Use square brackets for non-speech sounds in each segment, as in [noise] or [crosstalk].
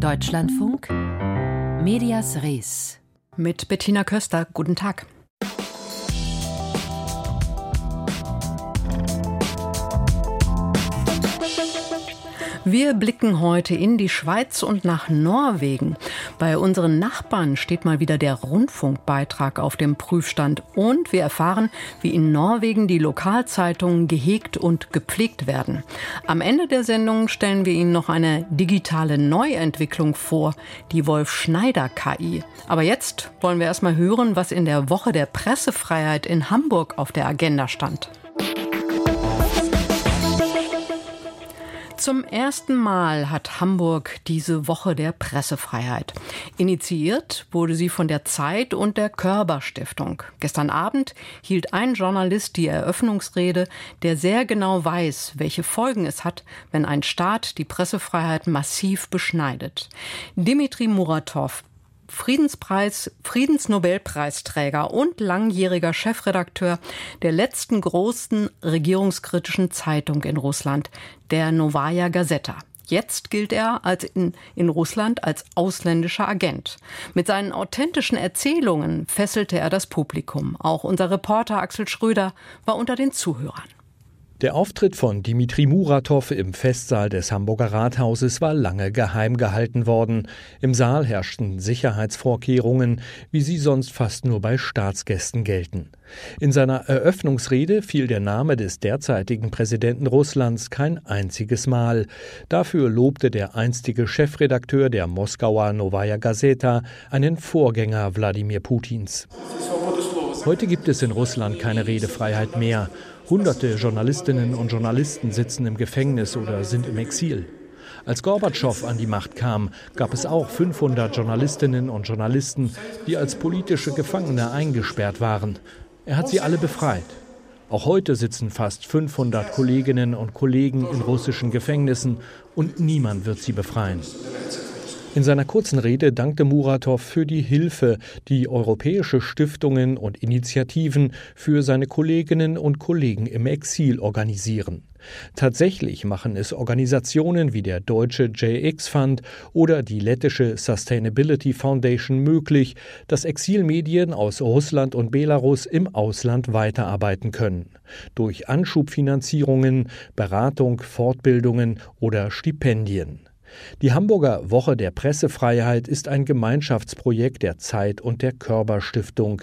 Deutschlandfunk Medias Res mit Bettina Köster. Guten Tag. Wir blicken heute in die Schweiz und nach Norwegen. Bei unseren Nachbarn steht mal wieder der Rundfunkbeitrag auf dem Prüfstand und wir erfahren, wie in Norwegen die Lokalzeitungen gehegt und gepflegt werden. Am Ende der Sendung stellen wir Ihnen noch eine digitale Neuentwicklung vor, die Wolf Schneider KI. Aber jetzt wollen wir erst mal hören, was in der Woche der Pressefreiheit in Hamburg auf der Agenda stand. Zum ersten Mal hat Hamburg diese Woche der Pressefreiheit. Initiiert wurde sie von der Zeit und der Körber Stiftung. Gestern Abend hielt ein Journalist die Eröffnungsrede, der sehr genau weiß, welche Folgen es hat, wenn ein Staat die Pressefreiheit massiv beschneidet. Dimitri Muratov, Friedenspreis, Friedensnobelpreisträger und langjähriger Chefredakteur der letzten großen regierungskritischen Zeitung in Russland, der Novaya Gazeta. Jetzt gilt er als in, in Russland als ausländischer Agent. Mit seinen authentischen Erzählungen fesselte er das Publikum. Auch unser Reporter Axel Schröder war unter den Zuhörern. Der Auftritt von Dimitri Muratov im Festsaal des Hamburger Rathauses war lange geheim gehalten worden. Im Saal herrschten Sicherheitsvorkehrungen, wie sie sonst fast nur bei Staatsgästen gelten. In seiner Eröffnungsrede fiel der Name des derzeitigen Präsidenten Russlands kein einziges Mal. Dafür lobte der einstige Chefredakteur der Moskauer Novaya Gazeta einen Vorgänger Wladimir Putins. Heute gibt es in Russland keine Redefreiheit mehr. Hunderte Journalistinnen und Journalisten sitzen im Gefängnis oder sind im Exil. Als Gorbatschow an die Macht kam, gab es auch 500 Journalistinnen und Journalisten, die als politische Gefangene eingesperrt waren. Er hat sie alle befreit. Auch heute sitzen fast 500 Kolleginnen und Kollegen in russischen Gefängnissen und niemand wird sie befreien. In seiner kurzen Rede dankte Muratov für die Hilfe, die europäische Stiftungen und Initiativen für seine Kolleginnen und Kollegen im Exil organisieren. Tatsächlich machen es Organisationen wie der deutsche JX Fund oder die lettische Sustainability Foundation möglich, dass Exilmedien aus Russland und Belarus im Ausland weiterarbeiten können. Durch Anschubfinanzierungen, Beratung, Fortbildungen oder Stipendien. Die Hamburger Woche der Pressefreiheit ist ein Gemeinschaftsprojekt der Zeit und der Körber Stiftung.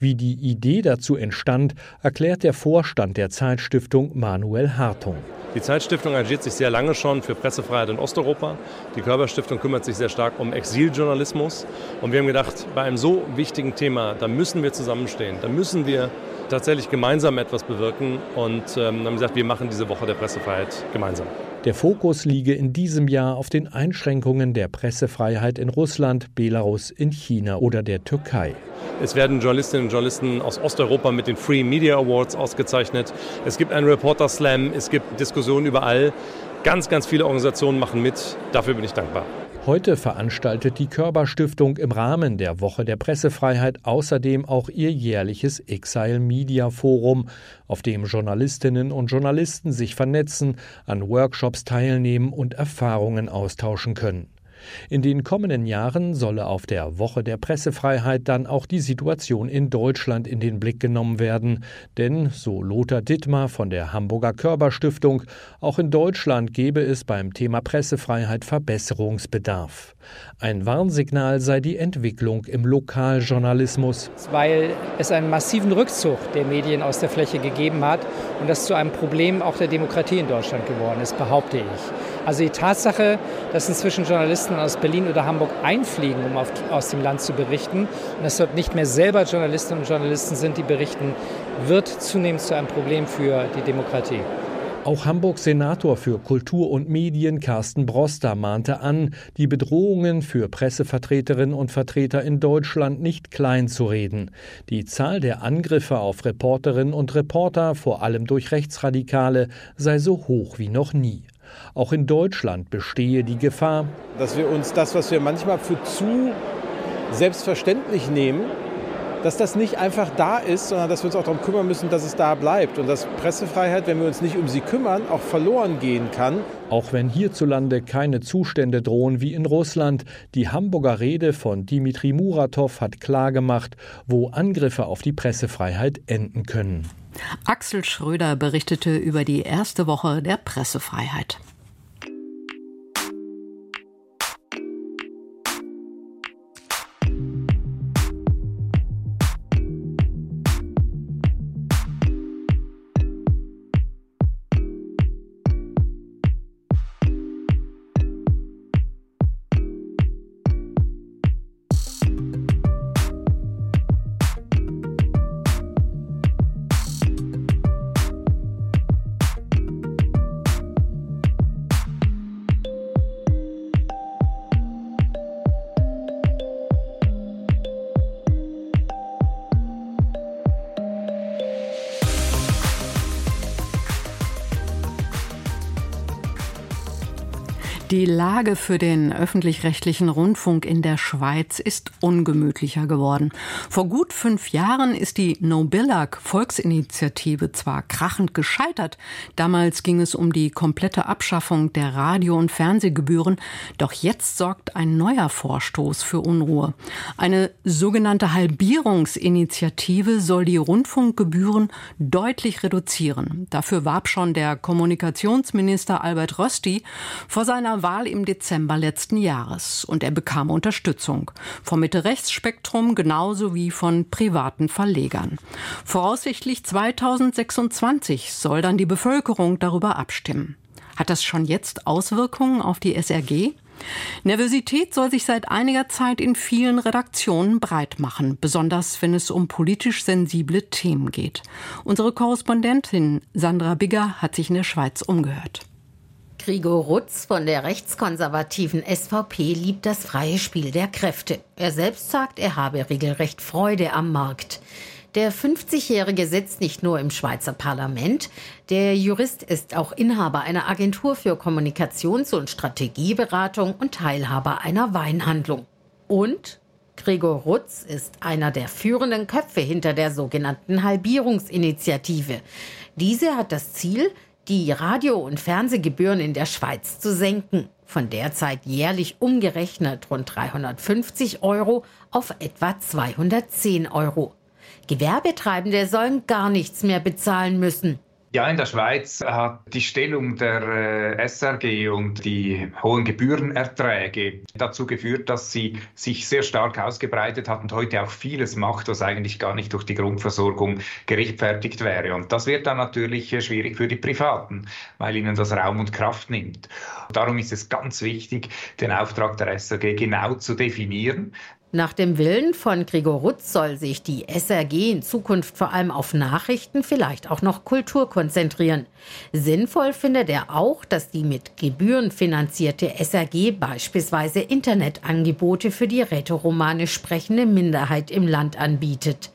Wie die Idee dazu entstand, erklärt der Vorstand der Zeitstiftung Manuel Hartung. Die Zeitstiftung engagiert sich sehr lange schon für Pressefreiheit in Osteuropa. Die Körperstiftung kümmert sich sehr stark um Exiljournalismus. Und wir haben gedacht, bei einem so wichtigen Thema, da müssen wir zusammenstehen. Da müssen wir tatsächlich gemeinsam etwas bewirken. Und ähm, haben gesagt, wir machen diese Woche der Pressefreiheit gemeinsam. Der Fokus liege in diesem Jahr auf den Einschränkungen der Pressefreiheit in Russland, Belarus, in China oder der Türkei. Es werden Journalistinnen und Journalisten aus Osteuropa mit den Free Media Awards ausgezeichnet. Es gibt einen Reporter Slam, es gibt Diskussionen überall. Ganz, ganz viele Organisationen machen mit. Dafür bin ich dankbar. Heute veranstaltet die Körperstiftung im Rahmen der Woche der Pressefreiheit außerdem auch ihr jährliches Exile Media Forum, auf dem Journalistinnen und Journalisten sich vernetzen, an Workshops teilnehmen und Erfahrungen austauschen können. In den kommenden Jahren solle auf der Woche der Pressefreiheit dann auch die Situation in Deutschland in den Blick genommen werden. Denn, so Lothar Dittmar von der Hamburger Körperstiftung, auch in Deutschland gebe es beim Thema Pressefreiheit Verbesserungsbedarf. Ein Warnsignal sei die Entwicklung im Lokaljournalismus. Weil es einen massiven Rückzug der Medien aus der Fläche gegeben hat und das zu einem Problem auch der Demokratie in Deutschland geworden ist, behaupte ich. Also die Tatsache, dass inzwischen Journalisten aus Berlin oder Hamburg einfliegen, um auf, aus dem Land zu berichten, und dass dort nicht mehr selber Journalistinnen und Journalisten sind, die berichten, wird zunehmend zu einem Problem für die Demokratie. Auch Hamburgs Senator für Kultur und Medien Carsten Broster mahnte an, die Bedrohungen für Pressevertreterinnen und Vertreter in Deutschland nicht klein zu reden. Die Zahl der Angriffe auf Reporterinnen und Reporter, vor allem durch Rechtsradikale, sei so hoch wie noch nie. Auch in Deutschland bestehe die Gefahr, dass wir uns das, was wir manchmal für zu selbstverständlich nehmen, dass das nicht einfach da ist, sondern dass wir uns auch darum kümmern müssen, dass es da bleibt. Und dass Pressefreiheit, wenn wir uns nicht um sie kümmern, auch verloren gehen kann. Auch wenn hierzulande keine Zustände drohen wie in Russland, die Hamburger Rede von Dimitri Muratov hat klargemacht, wo Angriffe auf die Pressefreiheit enden können. Axel Schröder berichtete über die erste Woche der Pressefreiheit. Die Lage für den öffentlich-rechtlichen Rundfunk in der Schweiz ist ungemütlicher geworden. Vor gut fünf Jahren ist die Nobillag Volksinitiative zwar krachend gescheitert. Damals ging es um die komplette Abschaffung der Radio- und Fernsehgebühren. Doch jetzt sorgt ein neuer Vorstoß für Unruhe. Eine sogenannte Halbierungsinitiative soll die Rundfunkgebühren deutlich reduzieren. Dafür warb schon der Kommunikationsminister Albert Rösti vor seiner Wahl im Dezember letzten Jahres und er bekam Unterstützung vom Mitte-Rechts-Spektrum genauso wie von privaten Verlegern. Voraussichtlich 2026 soll dann die Bevölkerung darüber abstimmen. Hat das schon jetzt Auswirkungen auf die SRG? Nervosität soll sich seit einiger Zeit in vielen Redaktionen breit machen, besonders wenn es um politisch sensible Themen geht. Unsere Korrespondentin Sandra Bigger hat sich in der Schweiz umgehört. Gregor Rutz von der rechtskonservativen SVP liebt das freie Spiel der Kräfte. Er selbst sagt, er habe regelrecht Freude am Markt. Der 50-Jährige sitzt nicht nur im Schweizer Parlament, der Jurist ist auch Inhaber einer Agentur für Kommunikations- und Strategieberatung und Teilhaber einer Weinhandlung. Und Gregor Rutz ist einer der führenden Köpfe hinter der sogenannten Halbierungsinitiative. Diese hat das Ziel, die Radio- und Fernsehgebühren in der Schweiz zu senken. Von derzeit jährlich umgerechnet rund 350 Euro auf etwa 210 Euro. Gewerbetreibende sollen gar nichts mehr bezahlen müssen. Ja, in der Schweiz hat die Stellung der äh, SRG und die hohen Gebührenerträge dazu geführt, dass sie sich sehr stark ausgebreitet hat und heute auch vieles macht, was eigentlich gar nicht durch die Grundversorgung gerechtfertigt wäre. Und das wird dann natürlich äh, schwierig für die Privaten, weil ihnen das Raum und Kraft nimmt. Darum ist es ganz wichtig, den Auftrag der SRG genau zu definieren, nach dem Willen von Gregor Rutz soll sich die SRG in Zukunft vor allem auf Nachrichten, vielleicht auch noch Kultur konzentrieren. Sinnvoll findet er auch, dass die mit Gebühren finanzierte SRG beispielsweise Internetangebote für die rätoromanisch sprechende Minderheit im Land anbietet.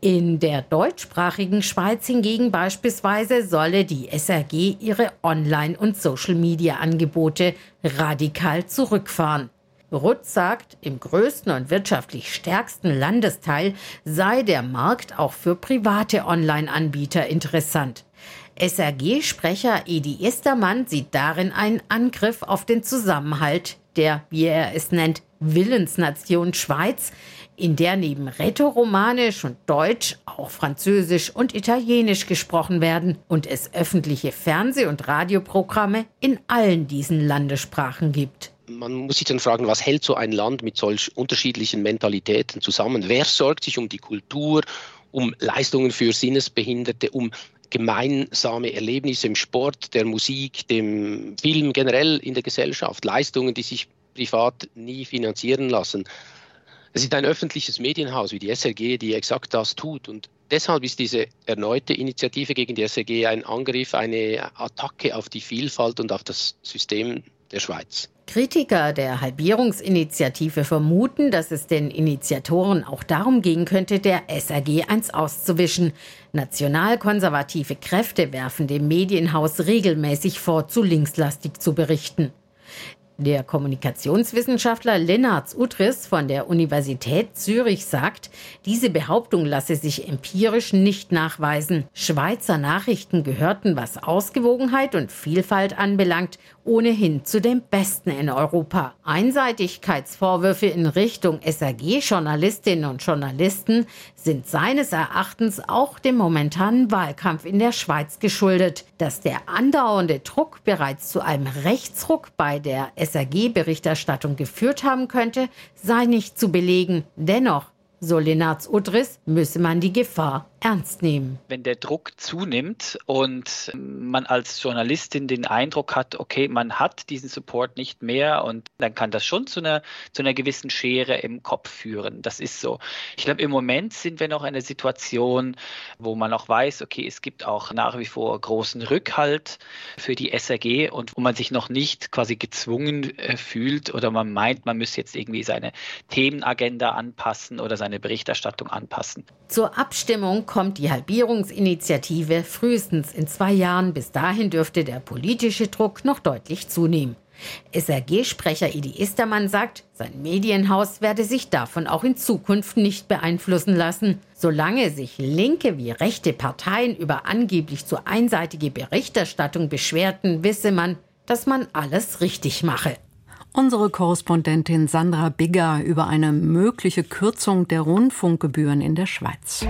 In der deutschsprachigen Schweiz hingegen beispielsweise solle die SRG ihre Online- und Social-Media-Angebote radikal zurückfahren. Rutz sagt, im größten und wirtschaftlich stärksten Landesteil sei der Markt auch für private Online-Anbieter interessant. SRG-Sprecher Edi Estermann sieht darin einen Angriff auf den Zusammenhalt der, wie er es nennt, Willensnation Schweiz, in der neben Rätoromanisch und Deutsch auch Französisch und Italienisch gesprochen werden und es öffentliche Fernseh- und Radioprogramme in allen diesen Landessprachen gibt man muss sich dann fragen, was hält so ein Land mit solch unterschiedlichen Mentalitäten zusammen? Wer sorgt sich um die Kultur, um Leistungen für Sinnesbehinderte, um gemeinsame Erlebnisse im Sport, der Musik, dem Film generell in der Gesellschaft, Leistungen, die sich privat nie finanzieren lassen. Es ist ein öffentliches Medienhaus wie die SRG, die exakt das tut. Und deshalb ist diese erneute Initiative gegen die SRG ein Angriff, eine Attacke auf die Vielfalt und auf das System der Schweiz. Kritiker der Halbierungsinitiative vermuten, dass es den Initiatoren auch darum gehen könnte, der SRG eins auszuwischen. Nationalkonservative Kräfte werfen dem Medienhaus regelmäßig vor, zu linkslastig zu berichten. Der Kommunikationswissenschaftler Lennart Utris von der Universität Zürich sagt, diese Behauptung lasse sich empirisch nicht nachweisen. Schweizer Nachrichten gehörten, was Ausgewogenheit und Vielfalt anbelangt, ohnehin zu den besten in Europa. Einseitigkeitsvorwürfe in Richtung SAG-Journalistinnen und Journalisten sind seines Erachtens auch dem momentanen Wahlkampf in der Schweiz geschuldet. Dass der andauernde Druck bereits zu einem Rechtsruck bei der SAG-Berichterstattung geführt haben könnte, sei nicht zu belegen. Dennoch, so Lenarz Udris, müsse man die Gefahr ernst nehmen. Wenn der Druck zunimmt und man als Journalistin den Eindruck hat, okay, man hat diesen Support nicht mehr und dann kann das schon zu einer, zu einer gewissen Schere im Kopf führen. Das ist so. Ich glaube, im Moment sind wir noch in einer Situation, wo man auch weiß, okay, es gibt auch nach wie vor großen Rückhalt für die SRG und wo man sich noch nicht quasi gezwungen äh, fühlt oder man meint, man müsse jetzt irgendwie seine Themenagenda anpassen oder seine Berichterstattung anpassen. Zur Abstimmung kommt die Halbierungsinitiative frühestens in zwei Jahren. Bis dahin dürfte der politische Druck noch deutlich zunehmen. SRG-Sprecher Edi Istermann sagt, sein Medienhaus werde sich davon auch in Zukunft nicht beeinflussen lassen. Solange sich linke wie rechte Parteien über angeblich zu einseitige Berichterstattung beschwerten, wisse man, dass man alles richtig mache. Unsere Korrespondentin Sandra Bigger über eine mögliche Kürzung der Rundfunkgebühren in der Schweiz.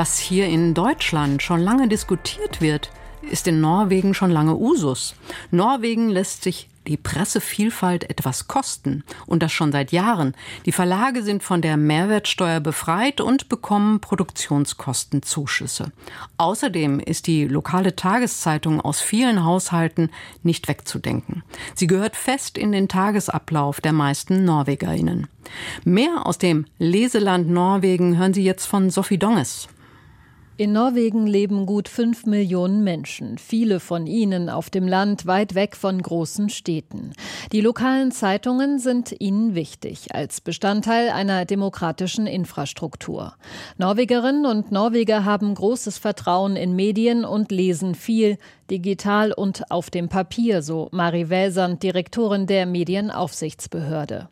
Was hier in Deutschland schon lange diskutiert wird, ist in Norwegen schon lange Usus. Norwegen lässt sich die Pressevielfalt etwas kosten und das schon seit Jahren. Die Verlage sind von der Mehrwertsteuer befreit und bekommen Produktionskostenzuschüsse. Außerdem ist die lokale Tageszeitung aus vielen Haushalten nicht wegzudenken. Sie gehört fest in den Tagesablauf der meisten Norwegerinnen. Mehr aus dem Leseland Norwegen hören Sie jetzt von Sophie Donges. In Norwegen leben gut fünf Millionen Menschen, viele von ihnen auf dem Land weit weg von großen Städten. Die lokalen Zeitungen sind ihnen wichtig als Bestandteil einer demokratischen Infrastruktur. Norwegerinnen und Norweger haben großes Vertrauen in Medien und lesen viel, digital und auf dem Papier, so Mari Welsand, Direktorin der Medienaufsichtsbehörde.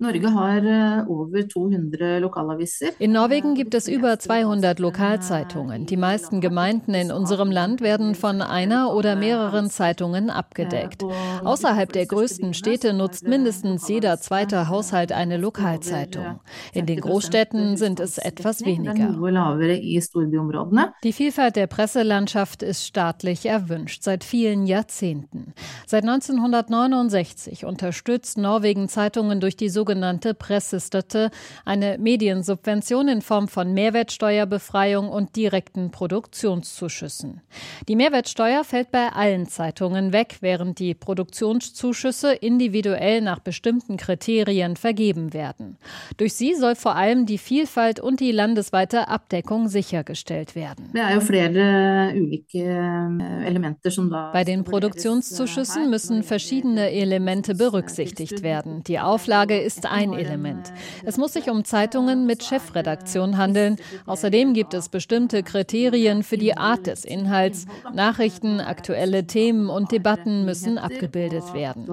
Eh, in Norwegen gibt es über 200 Lokalzeitungen. Die meisten Gemeinden in unserem Land werden von einer oder mehreren Zeitungen abgedeckt. Außerhalb der größten Städte nutzt mindestens jeder zweite Haushalt eine Lokalzeitung. In den Großstädten sind es etwas weniger. Die Vielfalt der Presselandschaft ist staatlich erwünscht. Seit vielen Jahrzehnten. Seit 1969 unterstützt Norwegen Zeitungen durch die sogenannte Pressestøtte, eine Mediensubvention in Form von Mehrwertsteuerbefreiung und direkten Produktionszuschüssen. Die Mehrwertsteuer fällt bei allen Zeitungen weg, während die Produktionszuschüsse individuell nach bestimmten Kriterien vergeben werden. Durch sie soll vor allem die Vielfalt und die landesweite Abdeckung sichergestellt werden. Det er jo flere ulike eh, elementer som bei den Produktionszuschüssen müssen verschiedene Elemente berücksichtigt werden. Die Auflage ist ein Element. Es muss sich um Zeitungen mit Chefredaktion handeln. Außerdem gibt es bestimmte Kriterien für die Art des Inhalts. Nachrichten, aktuelle Themen und Debatten müssen abgebildet werden.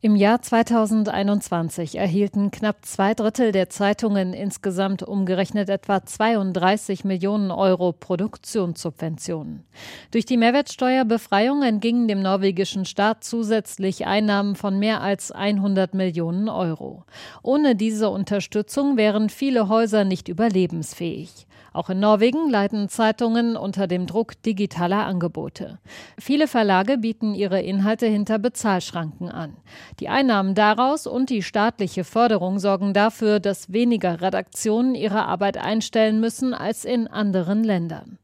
Im Jahr 2021 erhielten knapp zwei Drittel der Zeitungen insgesamt umgerechnet etwa 32 Millionen Euro Produktionssubventionen. Durch die Mehrwertsteuerbefreiung entgingen dem norwegischen Staat zusätzlich Einnahmen von mehr als 100 Millionen Euro. Ohne diese Unterstützung wären viele Häuser nicht überlebensfähig. Auch in Norwegen leiden Zeitungen unter dem Druck digitaler Angebote. Viele Verlage bieten ihre Inhalte hinter Bezahlschranken an. Die Einnahmen daraus und die staatliche Förderung sorgen dafür, dass weniger Redaktionen ihre Arbeit einstellen müssen als in anderen Ländern.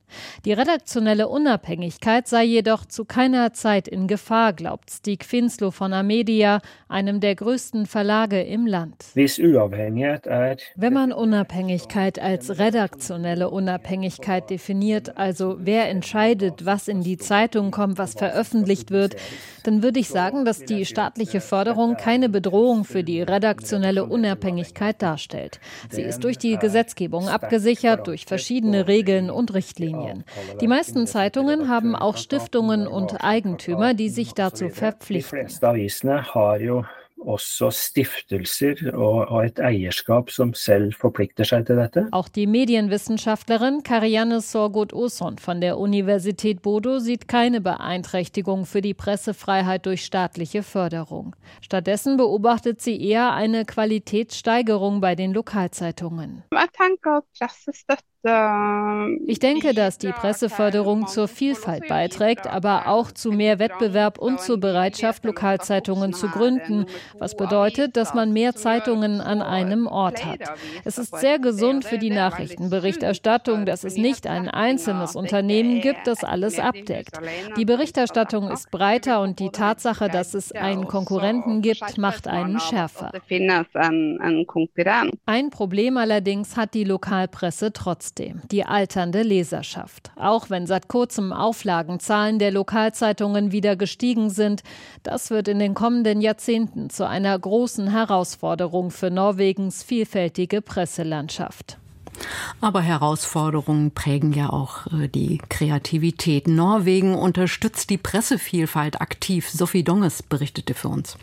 Die redaktionelle Unabhängigkeit sei jedoch zu keiner Zeit in Gefahr, glaubt Stig Finslow von Amedia, einem der größten Verlage im Land. Wenn man Unabhängigkeit als redaktionelle Unabhängigkeit definiert, also wer entscheidet, was in die Zeitung kommt, was veröffentlicht wird, dann würde ich sagen, dass die staatliche Förderung keine Bedrohung für die redaktionelle Unabhängigkeit darstellt. Sie ist durch die Gesetzgebung abgesichert, durch verschiedene Regeln und Richtlinien. Die meisten Zeitungen haben auch Stiftungen und Eigentümer, die sich dazu verpflichten. Auch die Medienwissenschaftlerin Karianne Sorgut-Oson von der Universität Bodo sieht keine Beeinträchtigung für die Pressefreiheit durch staatliche Förderung. Stattdessen beobachtet sie eher eine Qualitätssteigerung bei den Lokalzeitungen. At pressestøtte ich denke, dass die Presseförderung zur Vielfalt beiträgt, aber auch zu mehr Wettbewerb und zur Bereitschaft, Lokalzeitungen zu gründen, was bedeutet, dass man mehr Zeitungen an einem Ort hat. Es ist sehr gesund für die Nachrichtenberichterstattung, dass es nicht ein einzelnes Unternehmen gibt, das alles abdeckt. Die Berichterstattung ist breiter und die Tatsache, dass es einen Konkurrenten gibt, macht einen schärfer. Ein Problem allerdings hat die Lokalpresse trotzdem trotzdem die alternde Leserschaft. Auch wenn seit kurzem Auflagenzahlen der Lokalzeitungen wieder gestiegen sind, das wird in den kommenden Jahrzehnten zu einer großen Herausforderung für Norwegens vielfältige Presselandschaft. Aber Herausforderungen prägen ja auch äh, die Kreativität. Norwegen unterstützt die Pressevielfalt aktiv. Sophie Donges berichtete für uns.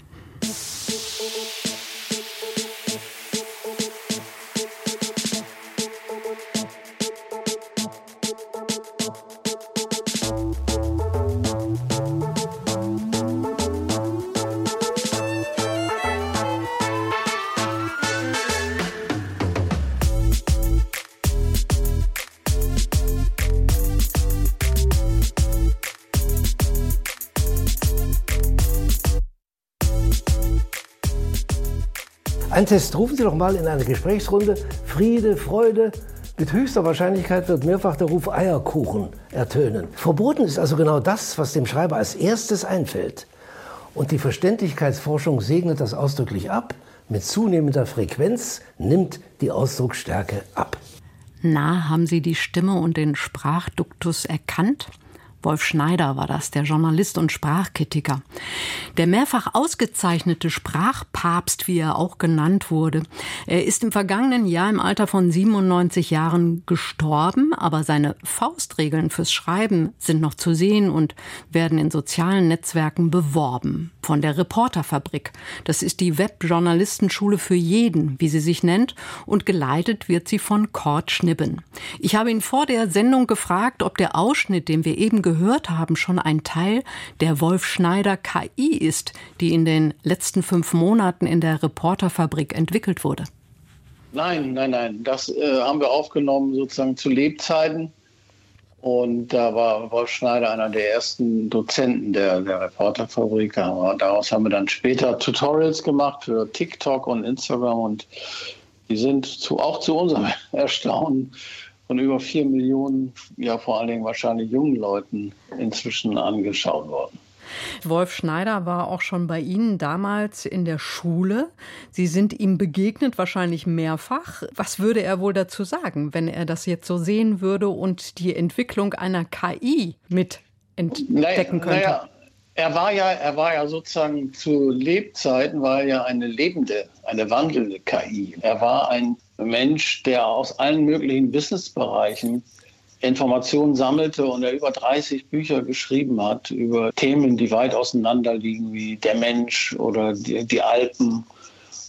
Ein Test. Rufen Sie doch mal in eine Gesprächsrunde Friede, Freude. Mit höchster Wahrscheinlichkeit wird mehrfach der Ruf Eierkuchen ertönen. Verboten ist also genau das, was dem Schreiber als erstes einfällt. Und die Verständlichkeitsforschung segnet das ausdrücklich ab. Mit zunehmender Frequenz nimmt die Ausdrucksstärke ab. Na, haben Sie die Stimme und den Sprachduktus erkannt? Wolf Schneider war das, der Journalist und Sprachkritiker. Der mehrfach ausgezeichnete Sprachpapst, wie er auch genannt wurde. Er ist im vergangenen Jahr im Alter von 97 Jahren gestorben, aber seine Faustregeln fürs Schreiben sind noch zu sehen und werden in sozialen Netzwerken beworben. Von der Reporterfabrik. Das ist die Webjournalistenschule für jeden, wie sie sich nennt, und geleitet wird sie von Kurt Schnibben. Ich habe ihn vor der Sendung gefragt, ob der Ausschnitt, den wir eben gehört haben, schon ein Teil der Wolf Schneider KI ist, die in den letzten fünf Monaten in der Reporterfabrik entwickelt wurde? Nein, nein, nein. Das äh, haben wir aufgenommen sozusagen zu Lebzeiten. Und da war Wolf Schneider einer der ersten Dozenten der, der Reporterfabrik. Daraus haben wir dann später Tutorials gemacht für TikTok und Instagram. Und die sind zu, auch zu unserem [laughs] Erstaunen von über vier Millionen, ja vor allen Dingen wahrscheinlich jungen Leuten inzwischen angeschaut worden. Wolf Schneider war auch schon bei Ihnen damals in der Schule. Sie sind ihm begegnet, wahrscheinlich mehrfach. Was würde er wohl dazu sagen, wenn er das jetzt so sehen würde und die Entwicklung einer KI mit entdecken könnte? Naja, er war ja, er war ja sozusagen zu Lebzeiten war er ja eine lebende, eine wandelnde KI. Er war ein Mensch, der aus allen möglichen Businessbereichen Informationen sammelte und er über 30 Bücher geschrieben hat über Themen, die weit auseinander liegen, wie der Mensch oder die, die Alpen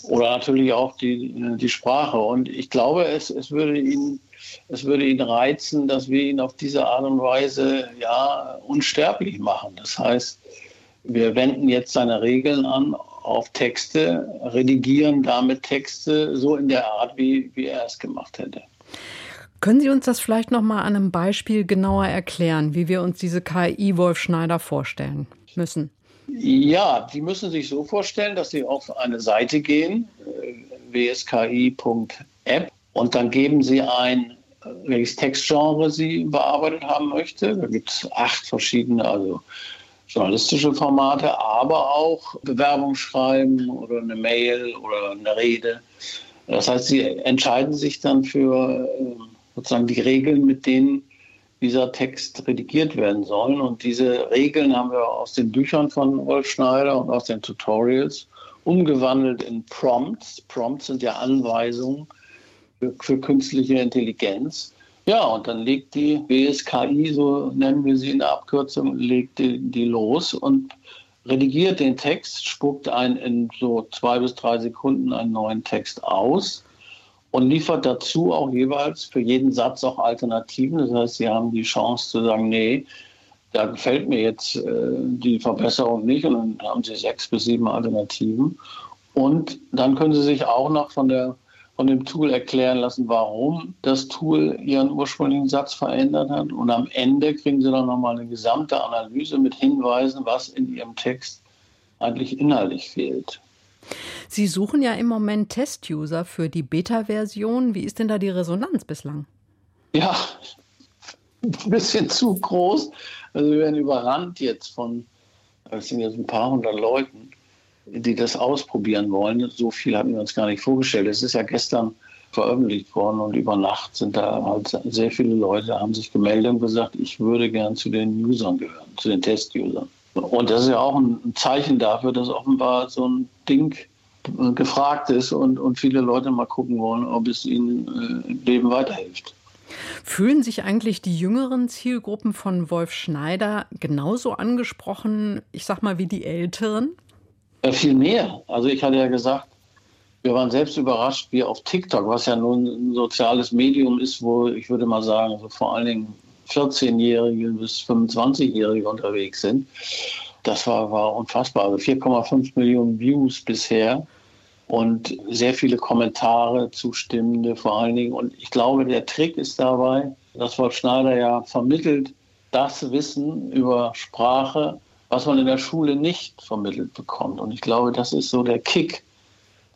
oder natürlich auch die, die Sprache. Und ich glaube, es, es, würde ihn, es würde ihn reizen, dass wir ihn auf diese Art und Weise ja, unsterblich machen. Das heißt, wir wenden jetzt seine Regeln an auf Texte, redigieren damit Texte so in der Art, wie, wie er es gemacht hätte. Können Sie uns das vielleicht noch mal an einem Beispiel genauer erklären, wie wir uns diese KI Wolf Schneider vorstellen müssen? Ja, die müssen sich so vorstellen, dass sie auf eine Seite gehen, äh, wski.app, und dann geben sie ein, welches Textgenre sie bearbeitet haben möchte. Da gibt es acht verschiedene, also journalistische Formate, aber auch Bewerbung schreiben oder eine Mail oder eine Rede. Das heißt, sie entscheiden sich dann für äh, sozusagen die Regeln, mit denen dieser Text redigiert werden soll. Und diese Regeln haben wir aus den Büchern von Wolf Schneider und aus den Tutorials umgewandelt in Prompts. Prompts sind ja Anweisungen für, für künstliche Intelligenz. Ja, und dann legt die BSKI, so nennen wir sie in der Abkürzung, legt die, die los und redigiert den Text, spuckt einen in so zwei bis drei Sekunden einen neuen Text aus und liefert dazu auch jeweils für jeden Satz auch Alternativen. Das heißt, Sie haben die Chance zu sagen, nee, da gefällt mir jetzt äh, die Verbesserung nicht und dann haben Sie sechs bis sieben Alternativen. Und dann können Sie sich auch noch von, der, von dem Tool erklären lassen, warum das Tool Ihren ursprünglichen Satz verändert hat. Und am Ende kriegen Sie dann nochmal eine gesamte Analyse mit Hinweisen, was in Ihrem Text eigentlich inhaltlich fehlt. Sie suchen ja im Moment Test-User für die Beta-Version. Wie ist denn da die Resonanz bislang? Ja, ein bisschen zu groß. Also wir werden überrannt jetzt von, es sind jetzt ein paar hundert Leuten, die das ausprobieren wollen. So viel hatten wir uns gar nicht vorgestellt. Es ist ja gestern veröffentlicht worden und über Nacht sind da halt sehr viele Leute, haben sich gemeldet und gesagt, ich würde gern zu den Usern gehören, zu den Test-Usern. Und das ist ja auch ein Zeichen dafür, dass offenbar so ein Ding äh, gefragt ist und, und viele Leute mal gucken wollen, ob es ihnen äh, im Leben weiterhilft. Fühlen sich eigentlich die jüngeren Zielgruppen von Wolf Schneider genauso angesprochen, ich sag mal, wie die älteren? Ja, viel mehr. Also ich hatte ja gesagt, wir waren selbst überrascht, wie auf TikTok, was ja nun ein soziales Medium ist, wo ich würde mal sagen, also vor allen Dingen 14-Jährige bis 25-Jährige unterwegs sind. Das war, war unfassbar. Also 4,5 Millionen Views bisher und sehr viele Kommentare, Zustimmende vor allen Dingen. Und ich glaube, der Trick ist dabei, dass Wolf Schneider ja vermittelt das Wissen über Sprache, was man in der Schule nicht vermittelt bekommt. Und ich glaube, das ist so der Kick,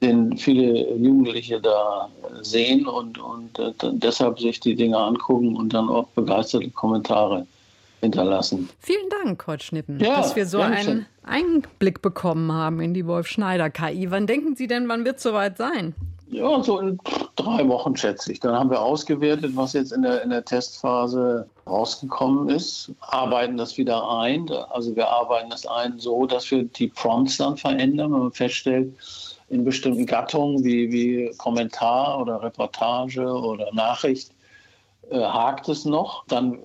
den viele Jugendliche da sehen und, und äh, deshalb sich die Dinge angucken und dann auch begeisterte Kommentare hinterlassen. Vielen Dank, Kurt Schnippen, ja, dass wir so einen Einblick bekommen haben in die Wolf Schneider KI. Wann denken Sie denn, wann wird es soweit sein? Ja, so in drei Wochen schätze ich. Dann haben wir ausgewertet, was jetzt in der, in der Testphase rausgekommen ist, arbeiten das wieder ein. Also wir arbeiten das ein so, dass wir die Prompts dann verändern, wenn man feststellt, in bestimmten Gattungen wie, wie Kommentar oder Reportage oder Nachricht äh, hakt es noch. Dann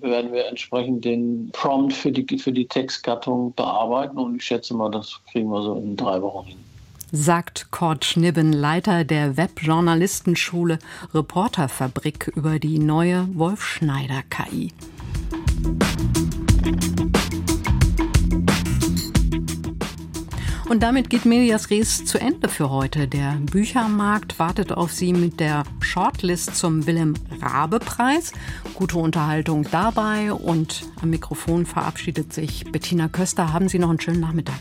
werden wir entsprechend den Prompt für die, für die Textgattung bearbeiten und ich schätze mal, das kriegen wir so in drei Wochen hin. Sagt Kurt Schnibben, Leiter der Webjournalistenschule Reporterfabrik über die neue Wolf Schneider KI. Und damit geht Medias Res zu Ende für heute. Der Büchermarkt wartet auf Sie mit der Shortlist zum Willem Rabe Preis. Gute Unterhaltung dabei und am Mikrofon verabschiedet sich Bettina Köster. Haben Sie noch einen schönen Nachmittag.